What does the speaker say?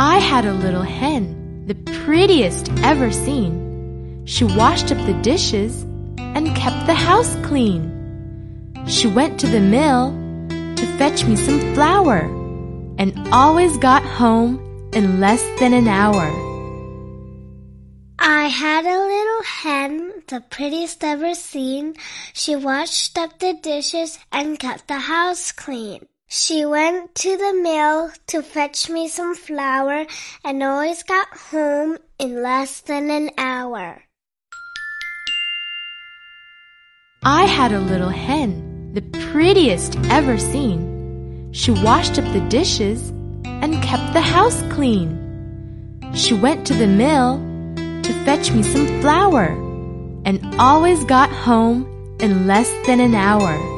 I had a little hen, the prettiest ever seen. She washed up the dishes and kept the house clean. She went to the mill to fetch me some flour and always got home in less than an hour. I had a little hen, the prettiest ever seen. She washed up the dishes and kept the house clean. She went to the mill to fetch me some flour and always got home in less than an hour. I had a little hen, the prettiest ever seen. She washed up the dishes and kept the house clean. She went to the mill to fetch me some flour and always got home in less than an hour.